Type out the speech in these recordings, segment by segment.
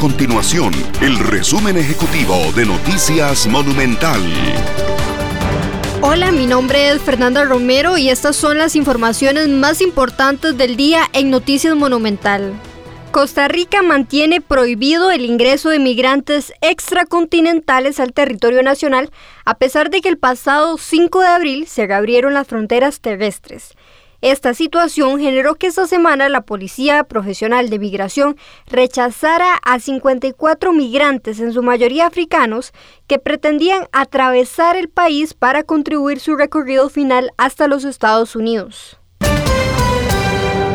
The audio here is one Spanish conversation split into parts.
continuación el resumen ejecutivo de Noticias Monumental. Hola, mi nombre es Fernanda Romero y estas son las informaciones más importantes del día en Noticias Monumental. Costa Rica mantiene prohibido el ingreso de migrantes extracontinentales al territorio nacional a pesar de que el pasado 5 de abril se reabrieron las fronteras terrestres. Esta situación generó que esta semana la Policía Profesional de Migración rechazara a 54 migrantes, en su mayoría africanos, que pretendían atravesar el país para contribuir su recorrido final hasta los Estados Unidos.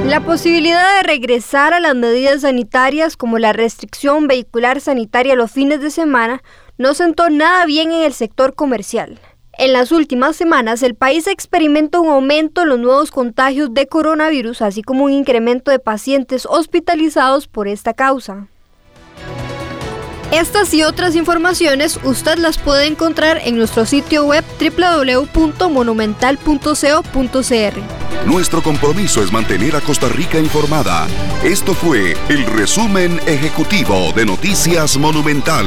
La posibilidad de regresar a las medidas sanitarias como la restricción vehicular sanitaria los fines de semana no sentó nada bien en el sector comercial. En las últimas semanas, el país experimenta un aumento en los nuevos contagios de coronavirus, así como un incremento de pacientes hospitalizados por esta causa. Estas y otras informaciones usted las puede encontrar en nuestro sitio web www.monumental.co.cr. Nuestro compromiso es mantener a Costa Rica informada. Esto fue el resumen ejecutivo de Noticias Monumental.